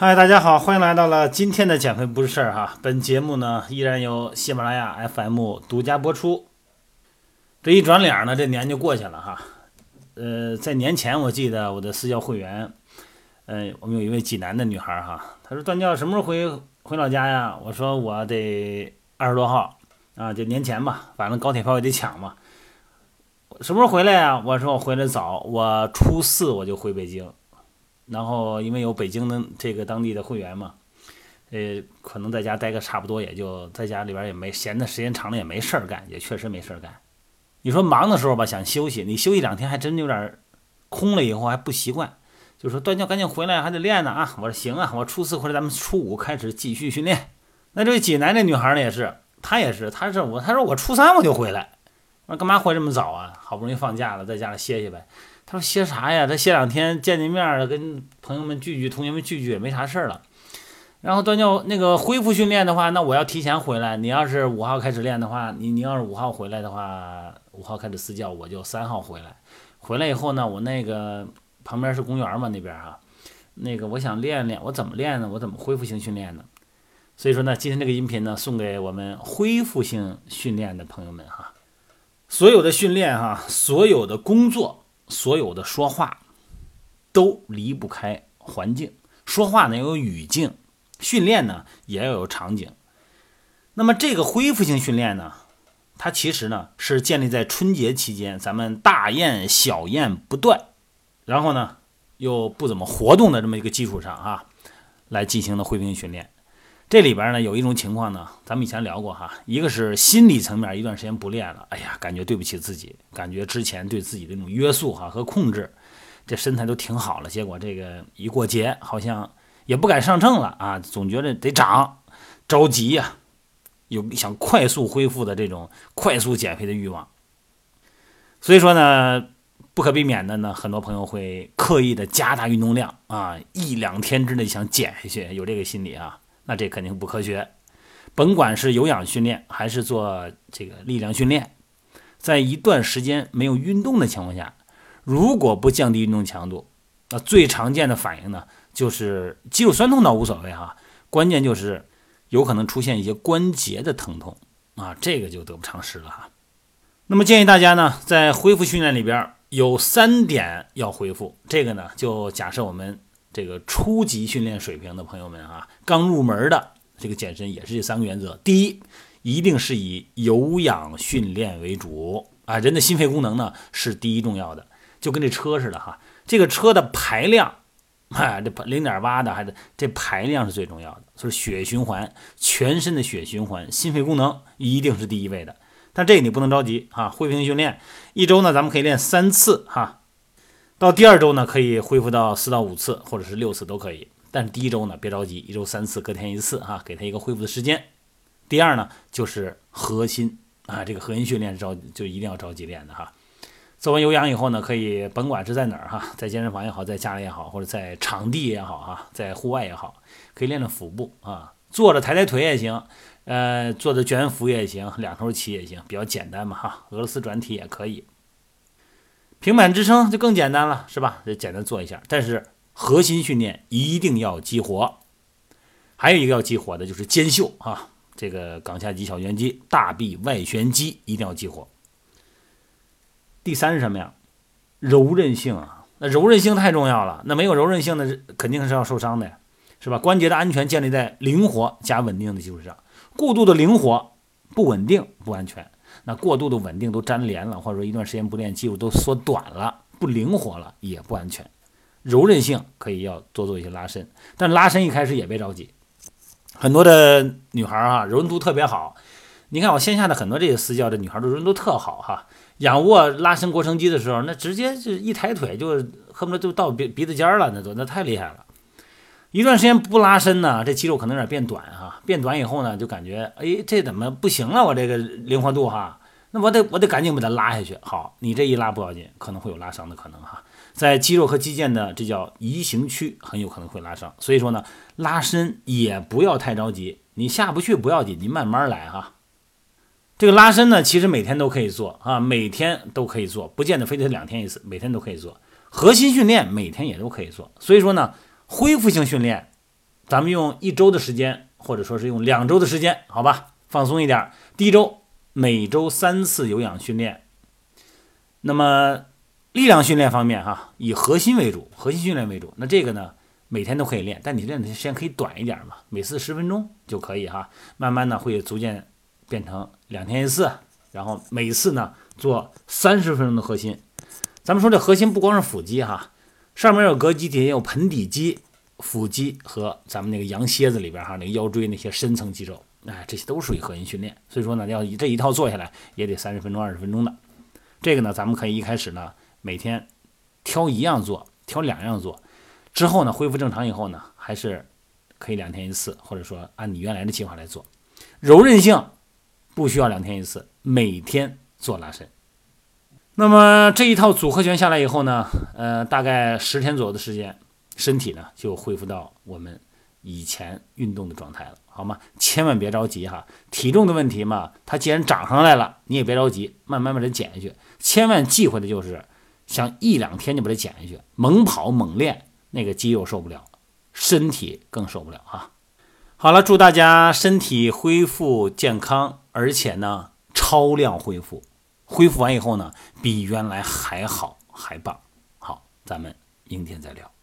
嗨，大家好，欢迎来到了今天的减肥不是事儿哈。本节目呢依然由喜马拉雅 FM 独家播出。这一转脸呢，这年就过去了哈。呃，在年前我记得我的私教会员，呃，我们有一位济南的女孩哈，她说段教什么时候回回老家呀？我说我得二十多号啊，就年前吧，反正高铁票也得抢嘛。什么时候回来呀？我说我回来早，我初四我就回北京。然后因为有北京的这个当地的会员嘛，呃，可能在家待个差不多，也就在家里边也没闲的时间长了也没事儿干，也确实没事儿干。你说忙的时候吧，想休息，你休息两天还真有点空了，以后还不习惯。就说段教赶紧回来，还得练呢啊！我说行啊，我初四回来，咱们初五开始继续训练。那这位济南这女孩呢也是，她也是，她是我，她说我初三我就回来。我说干嘛回这么早啊？好不容易放假了，在家里歇歇呗。他说歇啥呀？他歇两天见见面儿，跟朋友们聚聚，同学们聚聚也没啥事儿了。然后段教那个恢复训练的话，那我要提前回来。你要是五号开始练的话，你你要是五号回来的话，五号开始私教，我就三号回来。回来以后呢，我那个旁边是公园嘛，那边哈，那个我想练练，我怎么练呢？我怎么恢复性训练呢？所以说呢，今天这个音频呢，送给我们恢复性训练的朋友们哈。所有的训练哈，所有的工作。所有的说话都离不开环境，说话呢要有语境，训练呢也要有场景。那么这个恢复性训练呢，它其实呢是建立在春节期间咱们大宴小宴不断，然后呢又不怎么活动的这么一个基础上啊，来进行的恢复性训练。这里边呢有一种情况呢，咱们以前聊过哈，一个是心理层面，一段时间不练了，哎呀，感觉对不起自己，感觉之前对自己的那种约束哈和控制，这身材都挺好了，结果这个一过节好像也不敢上秤了啊，总觉得得长，着急呀，有想快速恢复的这种快速减肥的欲望，所以说呢，不可避免的呢，很多朋友会刻意的加大运动量啊，一两天之内想减下去，有这个心理啊。那这肯定不科学，甭管是有氧训练还是做这个力量训练，在一段时间没有运动的情况下，如果不降低运动强度，那最常见的反应呢，就是肌肉酸痛倒无所谓哈，关键就是有可能出现一些关节的疼痛啊，这个就得不偿失了哈。那么建议大家呢，在恢复训练里边有三点要恢复，这个呢就假设我们。这个初级训练水平的朋友们啊，刚入门的这个健身也是这三个原则。第一，一定是以有氧训练为主啊，人的心肺功能呢是第一重要的，就跟这车似的哈，这个车的排量，哎，这零点八的还是这排量是最重要的，所以血循环，全身的血循环，心肺功能一定是第一位的。但这个你不能着急啊，恢复性训练一周呢，咱们可以练三次哈。到第二周呢，可以恢复到四到五次，或者是六次都可以。但是第一周呢，别着急，一周三次，隔天一次啊，给他一个恢复的时间。第二呢，就是核心啊，这个核心训练是着就一定要着急练的哈。做完有氧以后呢，可以甭管是在哪儿哈，在健身房也好，在家里也好，或者在场地也好哈，在户外也好，可以练练腹部啊，坐着抬抬腿也行，呃，坐着卷腹也行，两头起也行，比较简单嘛哈，俄罗斯转体也可以。平板支撑就更简单了，是吧？就简单做一下，但是核心训练一定要激活。还有一个要激活的就是肩袖啊，这个冈下肌、小圆肌、大臂外旋肌一定要激活。第三是什么呀？柔韧性啊，那柔韧性太重要了。那没有柔韧性的，肯定是要受伤的呀，是吧？关节的安全建立在灵活加稳定的基础上，过度的灵活不稳定不安全。那过度的稳定都粘连了，或者说一段时间不练，肌肉都缩短了，不灵活了，也不安全。柔韧性可以要多做一些拉伸，但拉伸一开始也别着急。很多的女孩啊，柔韧度特别好。你看我线下的很多这些私教的女孩，柔韧度特好哈。仰卧拉伸腘绳肌的时候，那直接就一抬腿就恨不得就到鼻鼻子尖了，那都那太厉害了。一段时间不拉伸呢，这肌肉可能有点变短哈，变短以后呢，就感觉哎，这怎么不行了？我这个灵活度哈，那我得我得赶紧把它拉下去。好，你这一拉不要紧，可能会有拉伤的可能哈，在肌肉和肌腱的这叫移行区，很有可能会拉伤。所以说呢，拉伸也不要太着急，你下不去不要紧，你慢慢来哈。这个拉伸呢，其实每天都可以做啊，每天都可以做，不见得非得两天一次，每天都可以做。核心训练每天也都可以做。所以说呢，恢复性训练，咱们用一周的时间，或者说是用两周的时间，好吧，放松一点。第一周每周三次有氧训练。那么力量训练方面哈，以核心为主，核心训练为主。那这个呢？每天都可以练，但你练的时间可以短一点嘛，每次十分钟就可以哈。慢慢的会逐渐变成两天一次，然后每次呢做三十分钟的核心。咱们说这核心不光是腹肌哈，上面有膈肌，底下有盆底肌、腹肌和咱们那个羊蝎子里边哈那个腰椎那些深层肌肉，哎，这些都属于核心训练。所以说呢，要以这一套做下来也得三十分钟、二十分钟的。这个呢，咱们可以一开始呢每天挑一样做，挑两样做。之后呢，恢复正常以后呢，还是可以两天一次，或者说按你原来的计划来做。柔韧性不需要两天一次，每天做拉伸。那么这一套组合拳下来以后呢，呃，大概十天左右的时间，身体呢就恢复到我们以前运动的状态了，好吗？千万别着急哈，体重的问题嘛，它既然涨上来了，你也别着急，慢慢把它减下去。千万忌讳的就是想一两天就把它减下去，猛跑猛练。那个肌肉受不了，身体更受不了啊！好了，祝大家身体恢复健康，而且呢超量恢复，恢复完以后呢比原来还好还棒。好，咱们明天再聊。